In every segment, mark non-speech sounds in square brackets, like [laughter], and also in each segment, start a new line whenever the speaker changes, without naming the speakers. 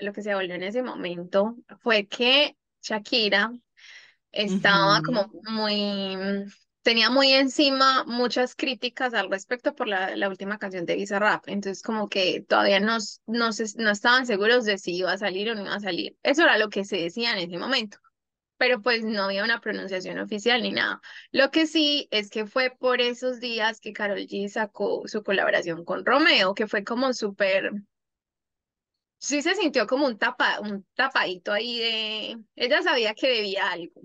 lo que se volvió en ese momento fue que Shakira estaba como muy, tenía muy encima muchas críticas al respecto por la, la última canción de Bizarrap. Entonces, como que todavía no, no, no estaban seguros de si iba a salir o no iba a salir. Eso era lo que se decía en ese momento. Pero pues no había una pronunciación oficial ni nada. Lo que sí es que fue por esos días que Karol G sacó su colaboración con Romeo, que fue como súper sí se sintió como un, tapa, un tapadito ahí de... Ella sabía que debía algo.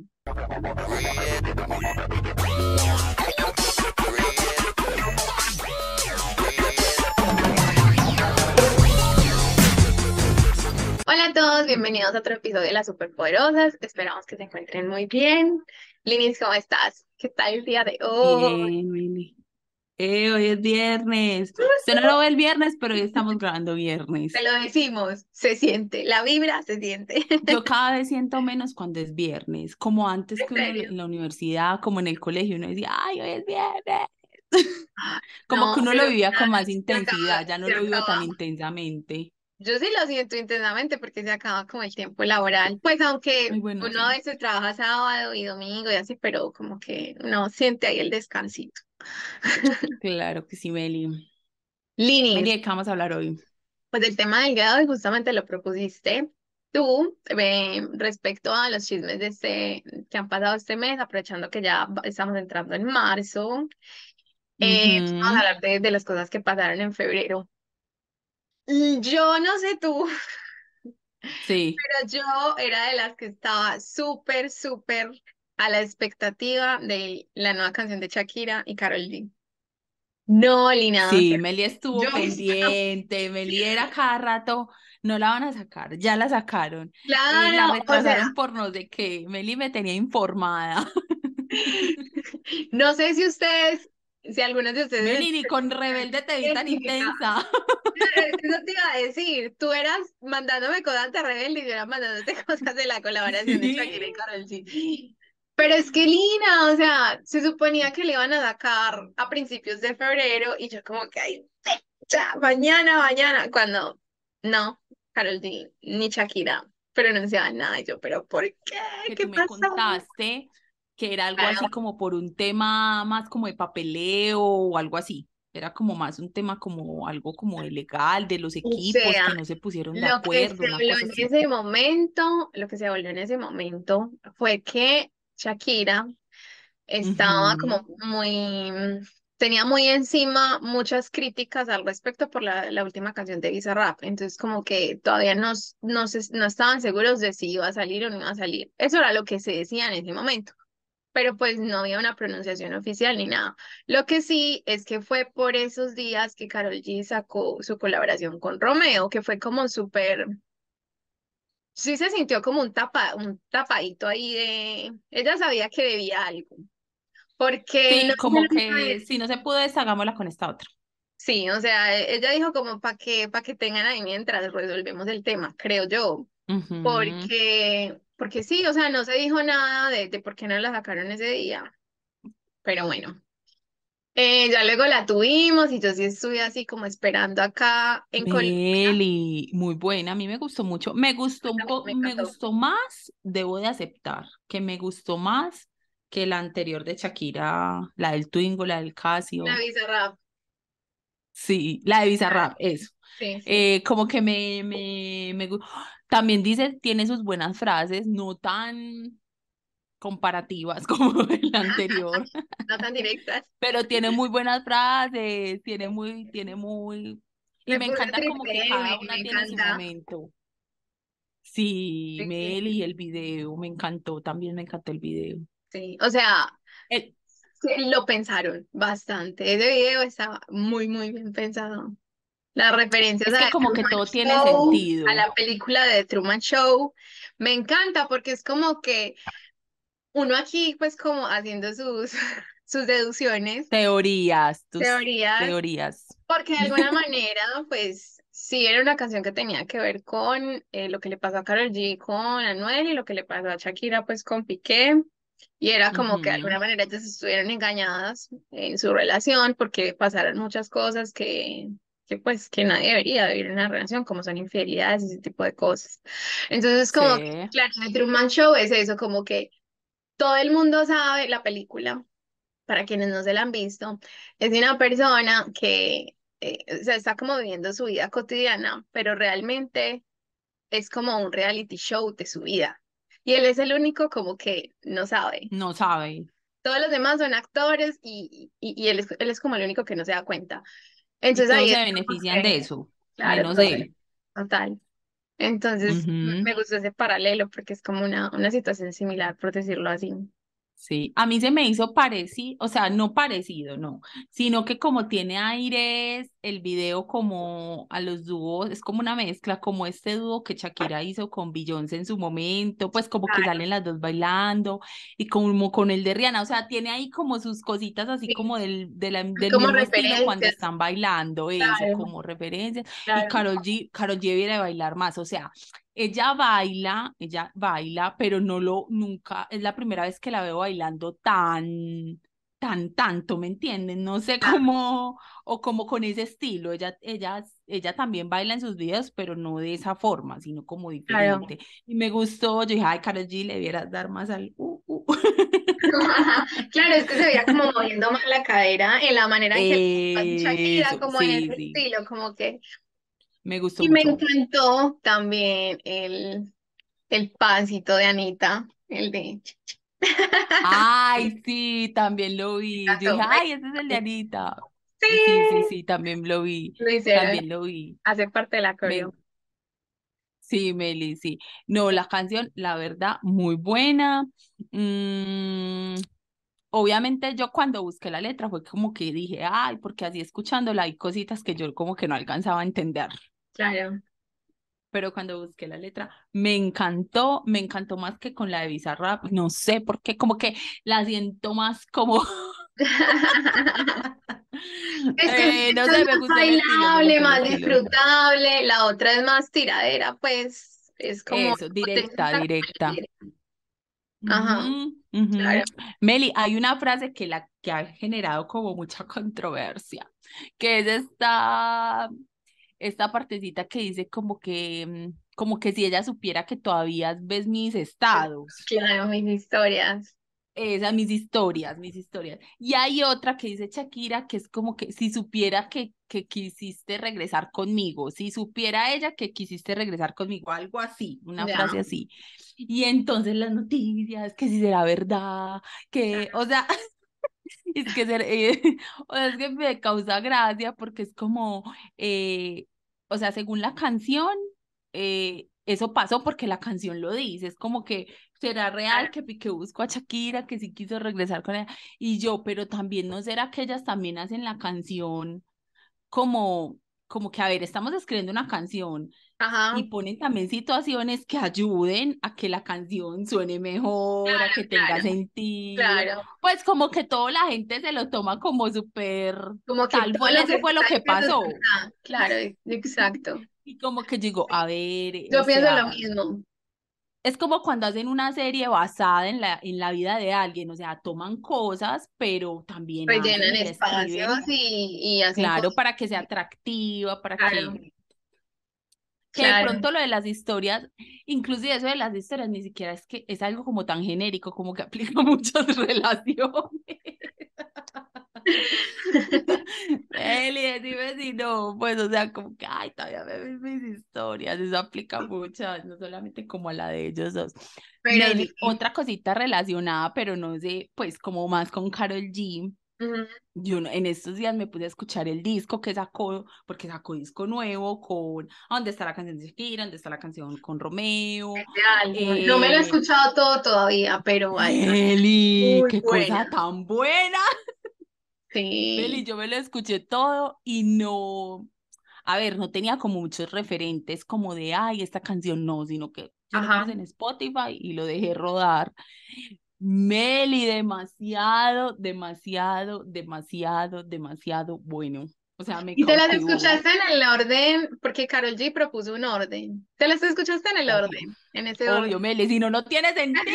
Hola a todos, bienvenidos a otro episodio de Las Superpoderosas. Esperamos que se encuentren muy bien. Linis, ¿cómo estás? ¿Qué tal el día de hoy?
Bien, eh, hoy es viernes. Usted no lo ve el viernes, pero hoy estamos grabando viernes.
Te lo decimos, se siente, la vibra se siente. [laughs]
Yo cada vez siento menos cuando es viernes, como antes que uno en la universidad, como en el colegio, uno decía, ay, hoy es viernes. [laughs] Como que uno lo vivía con más intensidad, ya no lo vivo tan intensamente.
Yo sí lo siento intensamente porque se acaba como el tiempo laboral. Pues aunque uno a veces trabaja sábado y domingo y así, pero como que uno siente ahí el descansito.
Claro que sí, Meli.
Lini.
Meli, ¿de qué vamos a hablar hoy?
Pues el tema del grado y justamente lo propusiste tú eh, respecto a los chismes de este, que han pasado este mes, aprovechando que ya estamos entrando en marzo. Eh, Vamos a hablar de, de las cosas que pasaron en febrero. Yo no sé tú,
Sí, [laughs]
pero yo era de las que estaba súper, súper a la expectativa de la nueva canción de Shakira y Karol G. No, Lina,
sí, Meli estuvo [laughs] pendiente, Meli era cada rato, no la van a sacar, ya la sacaron. Y la
claro, o
retrasaron
sea,
por no sé qué, Meli me tenía informada. [laughs]
no sé si ustedes, si algunos de ustedes
Meli, ni con Rebelde te vi tan intensa. [laughs]
Eso te iba a decir, tú eras mandándome cosas de Rebelde y yo era mandándote cosas de la colaboración de Shakira y
Sí.
Karol G. Pero es que Lina, o sea, se suponía que le iban a sacar a principios de febrero y yo como que ay, ya, mañana, mañana, cuando no, Karol G ni Shakira pero no anunciaban nada y yo, pero ¿por qué?
Que
¿Qué
tú me contaste que era algo así como por un tema más como de papeleo o algo así. Era como más un tema como algo como de legal, de los
O
equipos
sea,
que no se pusieron de
lo que
acuerdo,
se habló en
así.
ese momento, lo que se habló en ese momento fue que Shakira estaba como muy, tenía muy encima muchas críticas al respecto por la, la última canción de Bizarrap. Entonces, como que todavía no, s- no, se- no estaban seguros de si iba a salir o no iba a salir. Eso era lo que se decía en ese momento. Pero pues no había una pronunciación oficial ni nada. Lo que sí es que fue por esos días que Karol G sacó su colaboración con Romeo, que fue como súper, sí se sintió como un tapa, un tapadito ahí de, ella sabía que debía algo. Porque no
Sí, como que si no se pudo, hagámosla con esta otra.
sí, o sea, e- ella dijo como para que, para que tengan ahí mientras resolvemos el tema, creo yo. Porque, porque sí, o sea, no se dijo nada de, de por qué no la sacaron ese día. Pero bueno, eh, ya luego la tuvimos y yo sí estuve así como esperando acá en Colombia.
Meli, muy buena, a mí me gustó mucho. Me gustó un poco,
me
gustó más, debo de aceptar, que me gustó más que la anterior de Shakira, la del Twingo, la del Casio.
La Bizarrap,
Sí, la de Bizarrap, eso.
sí, sí.
Eh, como que me, me, me También dice, tiene sus buenas frases, no tan comparativas [laughs] como la anterior, [laughs]
No tan directas.
pero tiene muy buenas frases, tiene muy, tiene muy... Y
Me
me encanta como que cada una tiene su
encanta.
momento. Sí,
Sí,
Meli, y el video, me encantó, también me encantó el video.
sí. O sea,
El-
sí, lo pensaron bastante. Ese video estaba muy, muy bien pensado. Las referencias
es
a
que
The
como que
Truman
todo tiene
Show,
sentido.
a la película de Truman Show, me encanta porque es como que uno aquí, pues como haciendo sus, [laughs] sus deducciones,
Teorías, tus
teorías,
teorías.
porque de alguna [laughs] manera, pues sí era una canción que tenía que ver con eh, lo que le pasó a Karol G con Anuel y lo que le pasó a Shakira pues con Piqué. Y era como que de alguna manera ellas estuvieron engañadas en su relación porque pasaron muchas cosas que, que pues que nadie debería vivir en una relación, como son infidelidades y ese tipo de cosas. Entonces, como, claro, el Truman Show es eso, como que todo el mundo sabe la película, para quienes no se la han visto, es de una persona que eh, está como viviendo su vida cotidiana, pero realmente es como un reality show de su vida. Y él es el único como que no sabe.
No sabe.
Todos los demás son actores y, y, él, es, él es como el único que no se da cuenta. Entonces ahí
se benefician de eso. Claro, menos él.
Total. Entonces me gusta ese paralelo porque es como una, una situación similar, por decirlo así.
Sí, a mí se me hizo parecido, o sea, no parecido, no, sino que como tiene aires, el video como a los dúos, es como una mezcla, como este dúo que Shakira hizo con Beyoncé en su momento, pues como que salen las dos bailando, y como con el de Rihanna, o sea, tiene ahí como sus cositas así como del, de la, del mismo estilo cuando están bailando, eso, como referencia, y Carol G, Karol G debiera bailar más, o sea, ella baila, ella baila, pero no lo, nunca, es la primera vez que la veo bailando tan, tan, tanto, ¿me entienden? No sé cómo, o como con ese estilo, ella, ella, ella también baila en sus videos, pero no de esa forma, sino como diferente. Y me gustó, yo dije, ay, Karol G, le debieras dar más al, uh, uh. [laughs]
claro, es que se veía como moviendo más la cadera en la manera en que Shakira, como en ese estilo, como que
me gustó
y me encantó también el, el pasito de Anita, el de...
Ay, [laughs] sí, también lo vi. Yo dije, ay, ese es el de Anita. Sí, sí, sí, también lo vi. También lo vi.
Hace parte de la coreo.
Sí, Meli, sí. No, la canción, la verdad, muy buena. Mm, obviamente yo cuando busqué la letra fue como que dije, ay, porque así escuchándola hay cositas que yo como que no alcanzaba a entender.
Claro.
Pero cuando busqué la letra, me encantó, me encantó más que con la de Bizarrap, no sé por qué, como que la siento más como... [laughs]
es que eh, no sé, me gusta bailable, más disfrutable, la otra es más tiradera, pues es como...
Eso, directa, directa. Ajá. Meli, hay una frase que, la, que ha generado como mucha [laughs] controversia, que es esta esta partecita que dice como que, mm, como que si ella supiera que todavía ves mis estados.
Claro, mis historias.
Esas, mis historias, mis historias. Y hay otra que dice Shakira, que es como que si supiera que, que quisiste regresar conmigo, si supiera ella que quisiste regresar conmigo, algo así, una frase así. Y entonces las noticias, que si será verdad, que, o sea, [laughs] es que, ser, eh, [laughs] es que me causa gracia porque es como, eh, o sea, según la canción, eh, eso pasó porque la canción lo dice, es como que será real que Piqué buscó a Shakira, que sí quiso regresar con ella, y yo, pero también no será que ellas también hacen la canción como, como que, a ver, estamos escribiendo una canción, y ponen también situaciones que ayuden a que la canción suene mejor, a que tenga sentido. Claro. Pues como que toda la gente se lo toma como súper como que tal cual eso fue lo que pasó.
Claro, exacto. [laughs]
Y como que digo, a ver.
Yo pienso lo mismo.
Es como cuando hacen una serie basada en la, en la vida de alguien, o sea, toman cosas, pero también
rellenan espacios y, y hacen
Claro, para que sea atractiva, para que que de pronto lo de las historias, inclusive eso de las historias, ni siquiera es que es algo como tan genérico, como que [laughs] aplica muchas relaciones. Eli, dime si no, pues, o sea, como que, ay, todavía me ves mis historias, eso aplica [laughs] mucho, no solamente como a la de ellos dos. Pero, otra cosita relacionada, pero no sé, pues, como más con Carol G, yo en estos días me pude escuchar el disco que sacó, porque sacó disco nuevo con ¿Dónde está la canción de Shakira? ¿Dónde está la canción con Romeo?
no me lo he eh, escuchado todo todavía, pero
Eli, qué cosa tan buena. [laughs]
Sí.
Eli, yo me lo escuché todo y no, a ver, no tenía como muchos referentes como de, ay, esta canción no, sino que yo lo puse en Spotify y lo dejé rodar. Meli, demasiado, demasiado, demasiado, demasiado bueno. O sea, me
¿Y te las escuchaste en el orden? Porque Carol G propuso un orden. ¿Te las escuchaste en el orden? En ese
Obvio, Meli, si no, no tiene sentido.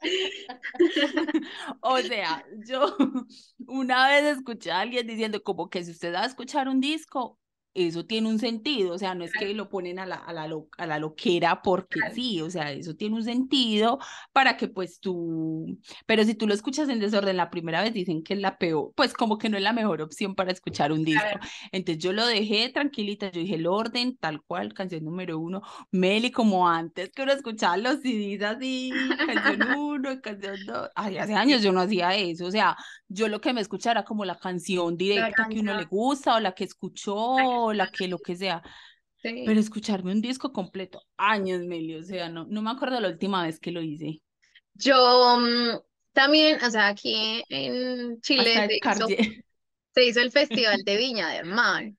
[laughs] o sea, yo [laughs] una vez escuché a alguien diciendo como que si usted va a escuchar un disco, eso tiene un sentido, o sea, no es que lo ponen a la, a la, a la loquera porque sí, o sea, eso tiene un sentido para que pues tú, pero si tú lo escuchas en desorden la primera vez dicen que es la peor, pues como que no es la mejor opción para escuchar un disco. Entonces yo lo dejé tranquilita, yo dije el orden, tal cual, canción número uno, Meli como antes que uno escuchaba los CDs así, canción [laughs] uno, canción dos, ay, hace años yo no hacía eso, o sea, yo lo que me escuchaba era como la canción directa que uno le gusta o la que escuchó la que lo que sea. Pero escucharme un disco completo, años, Meli, o sea, no, no me acuerdo la última vez que lo hice.
Yo mm, también, o sea, aquí en Chile [laughs] se hizo, el Festival de Viña del Mar.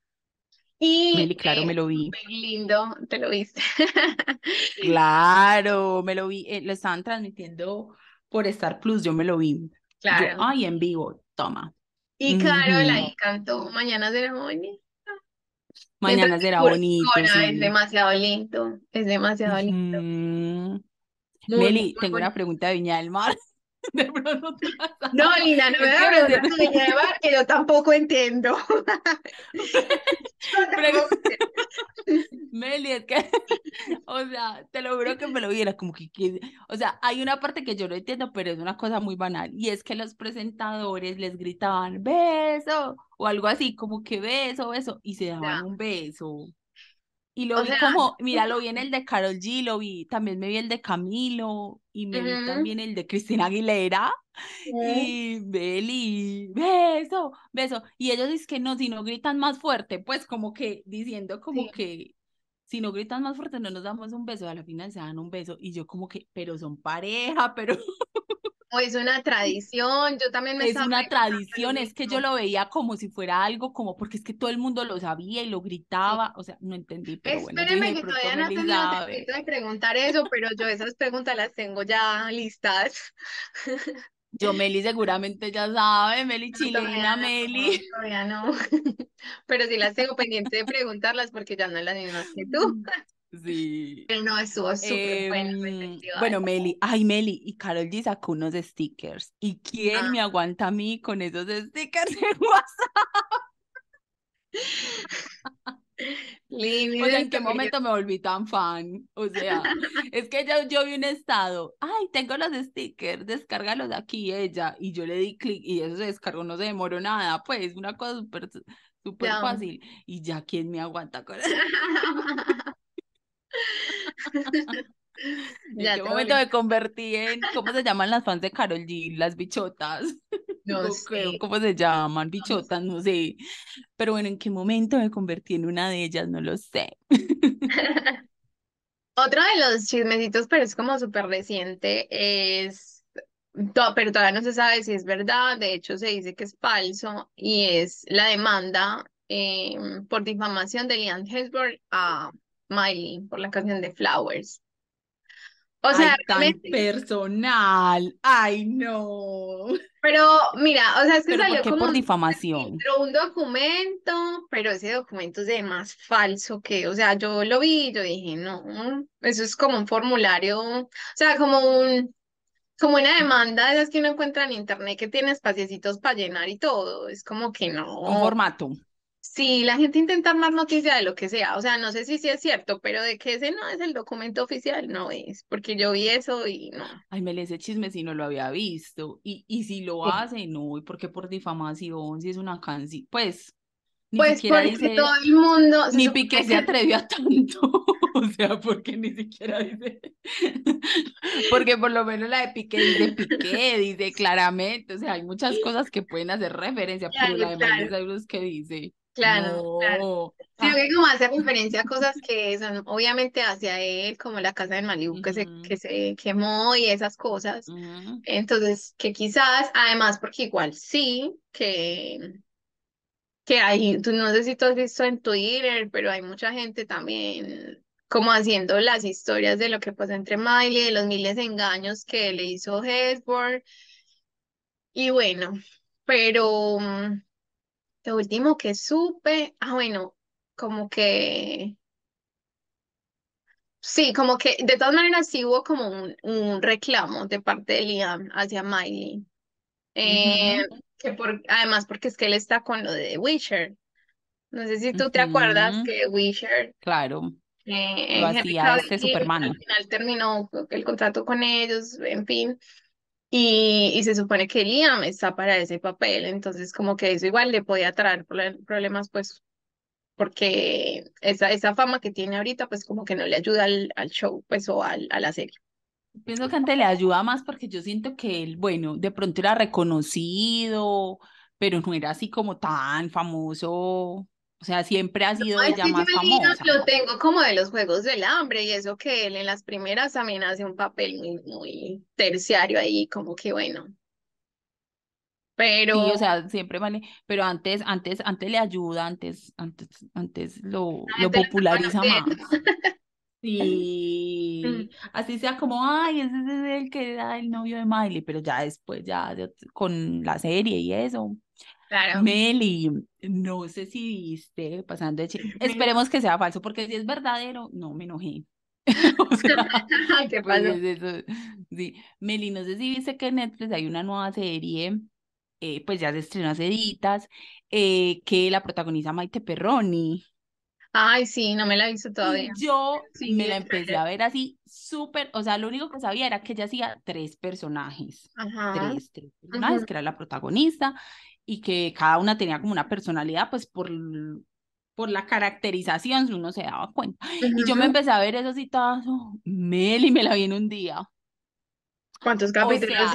Y
Meli, claro, me lo vi.
lindo, te lo viste. [laughs]
claro, me lo vi, eh, lo estaban transmitiendo por Star Plus, yo me lo vi. Claro. ay, en vivo, toma.
Y Carol ahí cantó Mañana de.
Mañana será bonito.
Es demasiado lindo, es demasiado lindo.
Meli, tengo una pregunta de Viña del Mar. [laughs]
no, Lina, no me da preguntar de Mar, que [laughs] yo tampoco entiendo.
Meli, es que, o sea, te lo juro que me lo viera, como que, o sea, hay una parte que yo no entiendo, pero es una cosa muy banal, y es que los presentadores les gritaban, beso, o algo así, como que beso, beso, y se daban un beso. Y lo vi como, mira, lo vi en [laughs] el de Carol G, lo vi, también me vi el de Camilo, y me vi también el de Cristina Aguilera, y Beli, beso, beso. Y ellos dicen que no, si no gritan más fuerte, pues como que diciendo como que si no gritan más fuerte no nos damos un beso, a la final se dan un beso. Y yo como que, pero son pareja, pero... [laughs]
O es una tradición, yo también me
Es una tradición, es que yo lo veía como si fuera algo, como porque es que todo el mundo lo sabía y lo gritaba, o sea, no entendí, pero bueno.
Espéreme que todavía no tengo tiempo de preguntar eso, pero yo esas preguntas las tengo ya listas. [laughs]
Yo, Meli, seguramente ya sabe, Meli chilena, Meli.
todavía no, [laughs] pero sí las tengo pendiente de preguntarlas porque ya no es la misma que tú. [laughs]
Sí.
Pero no, estuvo súper bueno.
Em, bueno, Meli, ay, Meli, y Carol G sacó unos stickers. ¿Y quién ah. me aguanta a mí con esos stickers en WhatsApp? [laughs] o sea, ¿en qué momento me volví tan fan? O sea, [laughs] es que yo, yo vi un estado, ay, tengo los stickers, descárgalos aquí, ella, y yo le di clic y eso se descargó, no se demoró nada, pues, una cosa súper súper fácil. Y ya, ¿quién me aguanta con [laughs] eso? [laughs] ¿En qué momento me convertí en, ¿cómo se llaman las fans de Carol G? Las bichotas. [laughs] No sé. ¿Cómo se llaman? Bichotas, no sé. Pero bueno, ¿en qué momento me convertí en una de ellas? No lo sé. [laughs]
Otro de los chismecitos, pero es como súper reciente, es, pero todavía no se sabe si es verdad, de hecho se dice que es falso, y es la demanda em, por difamación de Liam Hemsworth a Miley por la canción de Flowers.
O sea, tan personal. Ay, no.
Pero mira, o sea, es que salió
como por difamación.
un documento, pero ese documento es de más falso que, o sea, yo lo vi y yo dije, no, eso es como un formulario, o sea, como un como una demanda de esas que uno encuentra en internet que tiene espaciecitos para llenar y todo, es como que no.
Un formato.
Sí, la gente intenta más noticia de lo que sea, o sea, no sé si sí es cierto, pero de que ese no es el documento oficial, no es, porque yo vi eso y no.
Ay, me le ese chisme si no lo había visto, y, y si lo hace, no, y porque por difamación, si es una canción, pues,
ni pues siquiera dice, todo el mundo...
Ni Piqué se [laughs] atrevió a tanto, [laughs] o sea, porque ni siquiera dice, [laughs] porque por lo menos la de Piqué dice Piqué, dice claramente, o sea, hay muchas cosas que pueden hacer referencia, pero la de claro. que dice...
Claro, claro. Sí, que como hace referencia a cosas que son obviamente hacia él, como la casa de Malibu que, se, que se quemó y esas cosas. Entonces, que quizás, además, porque igual sí, que, que hay, tú no sé si tú has visto en Twitter, pero hay mucha gente también como haciendo las historias de lo que pasó entre Miley, de los miles de engaños que le hizo Hesburn. Y bueno, pero mm, lo último que supe, ah, bueno, como que, sí, como que de todas maneras sí hubo como un, un reclamo de parte de Liam hacia Miley. Eh, Que por, además, porque es que él está con lo de Witcher. No sé si tú te acuerdas que Witcher.
Claro. Eh, lo hacía este Superman.
Al final terminó el contrato con ellos, en fin. Y, y se supone que Liam está para ese papel, entonces como que eso igual le podía traer problemas, pues, porque esa, esa fama que tiene ahorita, pues como que no le ayuda al, al show, pues, o al, a la serie.
Pienso que antes le ayuda más porque yo siento que él, bueno, de pronto era reconocido, pero no era así como tan famoso o sea, siempre ha sido ella más famosa.
Lo tengo como de los Juegos del Hambre y eso que él en las primeras también hace un papel muy, muy terciario ahí, como que bueno. Pero...
Sí, o sea, siempre vale, pero antes, antes, antes le ayuda, antes, antes, antes lo, lo populariza más. [laughs] [laughs] Sí, así sea como, ay, ese es el que era el novio de Miley, pero ya después, ya con la serie y eso,
Claro.
Meli, no sé si viste pasando de [laughs] Esperemos que sea falso, porque si es verdadero, no me enojé. [laughs]
¿Qué pasó?
sí. Meli, no sé si viste que en Netflix hay una nueva serie, eh, pues ya se estrenó hace editas, eh, que la protagoniza Maite Perroni.
Ay, sí, no me la visto todavía.
yo me la empecé a ver así súper, o sea, lo único que sabía era que ella hacía tres personajes, tres, tres personajes, que era la protagonista, y que cada una tenía como una personalidad, pues por, por la caracterización uno se daba cuenta. Y yo me empecé a ver eso así todo, Meli me la vi en un día.
¿Cuántos capítulos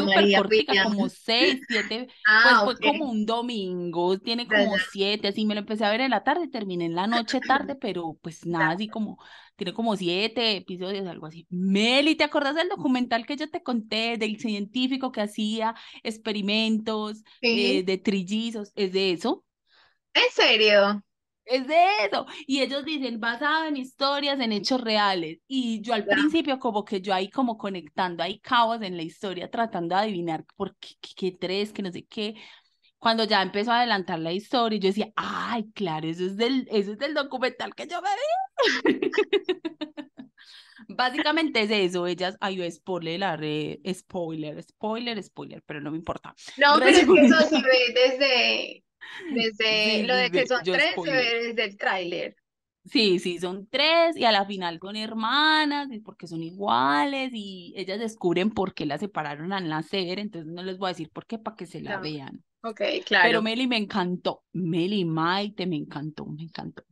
o María como seis, siete, [laughs] ah, pues fue como un domingo, tiene como siete, así me lo empecé a ver en la tarde, terminé en la noche tarde, pero pues nada, así como, tiene como siete episodios, algo así. Meli, ¿te acuerdas del documental que yo te conté, del científico que hacía experimentos eh, de trillizos? ¿Es de eso?
¿En serio?
Es de eso. Y ellos dicen, basado en historias, en hechos reales. Y yo al principio como que yo ahí como conectando, hay cabos en la historia, tratando de adivinar por qué, qué, tres, que no sé qué. Cuando ya empezó a adelantar la historia, yo decía, ay, claro, eso es del, eso es del documental que yo me vi. [laughs] Básicamente es eso, ellas, ay, yo spoiler, la re, spoiler, spoiler, spoiler, pero no me importa.
No, pero es que eso se ve desde, desde lo de que son tres, se ve desde el tráiler.
Sí, sí, son tres y a la final son hermanas y porque son iguales y ellas descubren por qué las separaron al nacer, entonces no les voy a decir por qué para que se la vean.
Ok, claro.
Pero Meli me encantó, Meli Maite me encantó, me encantó.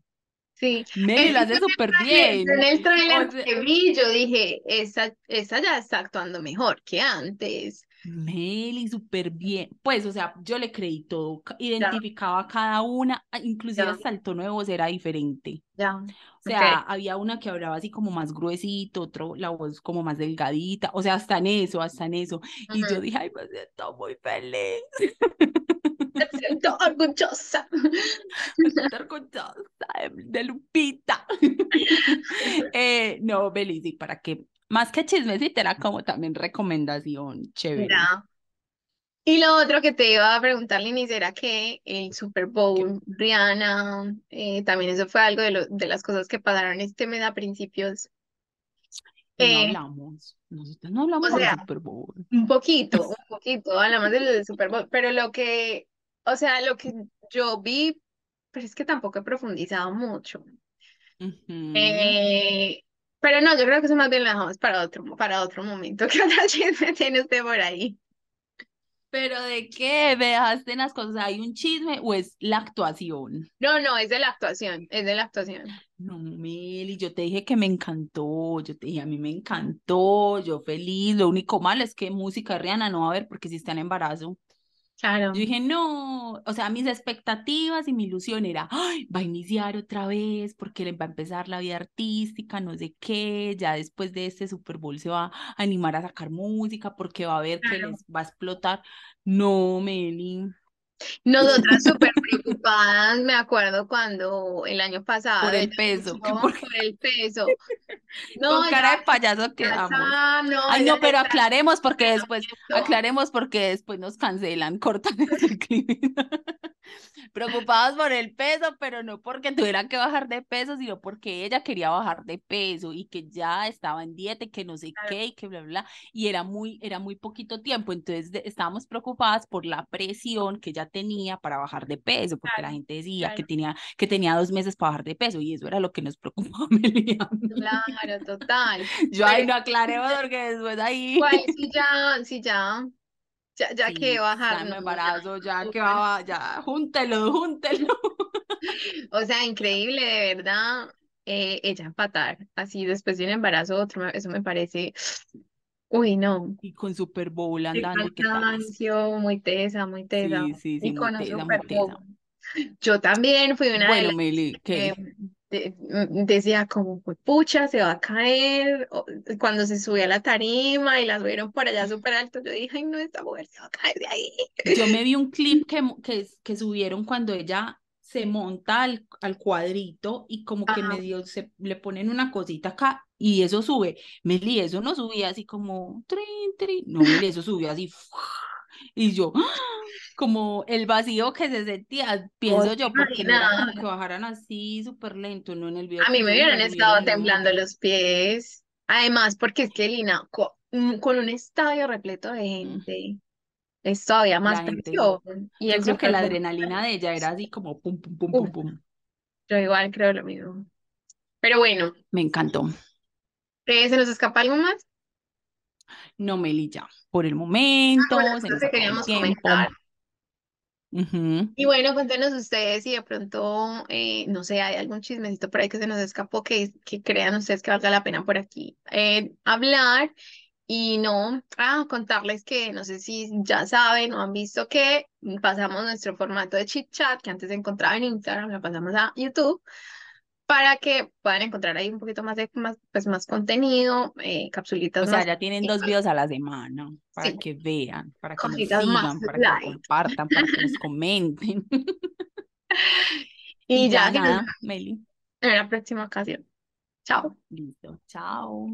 Sí.
Meli lo hace súper bien.
En el trailer que vi, yo dije, esa, esa ya está actuando mejor que antes.
Meli, súper bien. Pues, o sea, yo le creí todo, identificaba a cada una, inclusive hasta el tono de voz era diferente.
Ya.
O sea, había una que hablaba así como más gruesito, otro la voz como más delgadita, o sea, hasta en eso, hasta en eso. Y yo dije, ay, me siento muy feliz. [laughs]
Me siento orgullosa.
Me siento orgullosa de, Lupita. [laughs] eh, no, Beli, sí, para que más que chismecita, era como también recomendación chévere.
Y lo otro que te iba a preguntar, Linis, era que el Super Bowl, Rihanna, eh, también eso fue algo de, lo, de las cosas que pasaron este mes a principios.
no eh, hablamos, nosotros no hablamos del Super Bowl.
Un poquito, [laughs] un poquito, hablamos del Super Bowl, pero lo que, o sea, lo que yo vi, pero es que tampoco he profundizado mucho. eh, pero no, yo creo que eso más bien lo dejamos para otro, para otro momento. [laughs] ¿Qué otra chisme tiene usted por ahí?
¿Pero de qué? ¿Dejaste en las cosas? ¿Hay un chisme o es la actuación?
No, no, es de la actuación, es de la actuación.
No, Meli, yo te dije que me encantó, yo te dije, a mí me encantó, yo feliz, lo único malo es que música Rihanna no va a haber porque si está en embarazo.
Claro.
Yo dije, no, o sea, mis expectativas y mi ilusión era, Ay, va a iniciar otra vez porque va a empezar la vida artística, no sé qué, ya después de este Super Bowl se va a animar a sacar música porque va a ver que les va a explotar. No, Meli,
nosotras súper preocupadas, me acuerdo cuando el año pasado.
Por el peso.
por... el peso. [laughs]
No, Con cara de payaso quedamos.
no,
Ay, no, pero aclaremos porque después, aclaremos porque después nos cancelan, cortan [laughs] el clip. [laughs] preocupados por el peso, pero no porque tuviera que bajar de peso, sino porque ella quería bajar de peso y que ya estaba en dieta y que no sé qué y que bla, bla, y era muy, era muy poquito tiempo, entonces estábamos preocupadas por la presión que ella tenía para bajar de peso, porque la gente decía que tenía, que tenía dos meses para bajar de peso y eso era lo que nos preocupaba. [laughs]
Claro, total.
Yo ahí no aclaremos porque después ahí...
sí ya, sí ya, ya, ya que bajar.
Ya embarazo, ya, que va, ya, júntelo, [laughs] júntelo. [laughs]
O sea, increíble, de verdad. Eh, ella empatar así después de un embarazo, otro, eso me parece. [sniffs] Uy, no.
Y con Super Bowl andando.
Cansancio, muy tesa, muy tesa.
Sí, sí, sí, y con muy
tesa. Yo también fui una
bueno,
de
Meli, ¿qué?
Mm, decía como, pucha, se va a caer. Cuando se subió a la tarima y la subieron por allá súper alto, yo dije, ay, no, esta mujer se va a caer de ahí.
Yo me vi un clip [laughs] que, que, que subieron cuando ella se monta al, al cuadrito y como que medio se le ponen una cosita acá y eso sube. Meli, eso no subía así como, trin, trin. no, Meli, eso subía así. Y yo, como el vacío que se sentía, pienso yo, porque no que bajaran así súper lento, ¿no? En el video.
A mí me hubieran estado temblando los pies. Además, porque es que Lina, mm, con, un estadio repleto de gente, es todavía más presión.
Y yo creo que la adrenalina de ella era así como pum, pum, pum, pum, pum.
Yo igual creo lo mismo. Pero bueno.
Me encantó.
¿Se nos escapa algo más?
No, Meli, ya. Por el momento, ah, se nos queríamos comentar.
Y bueno, cuéntenos ustedes si de pronto, eh, no sé, hay algún chismecito por ahí que se nos escapó que, que crean ustedes que valga la pena por aquí eh, hablar. Y no, ah, contarles que no sé si ya saben o han visto que pasamos nuestro formato de chit chat que antes se encontraba en Instagram, lo pasamos a YouTube para que puedan encontrar ahí un poquito más de más, pues, más contenido, eh, capsulitas.
O sea, ya tienen dos videos a la semana para que vean, para que nos sigan, para que compartan, para que nos [laughs] comenten.
y, ya, ya nada, Meli. En la próxima ocasión. Chao.
Listo, chao.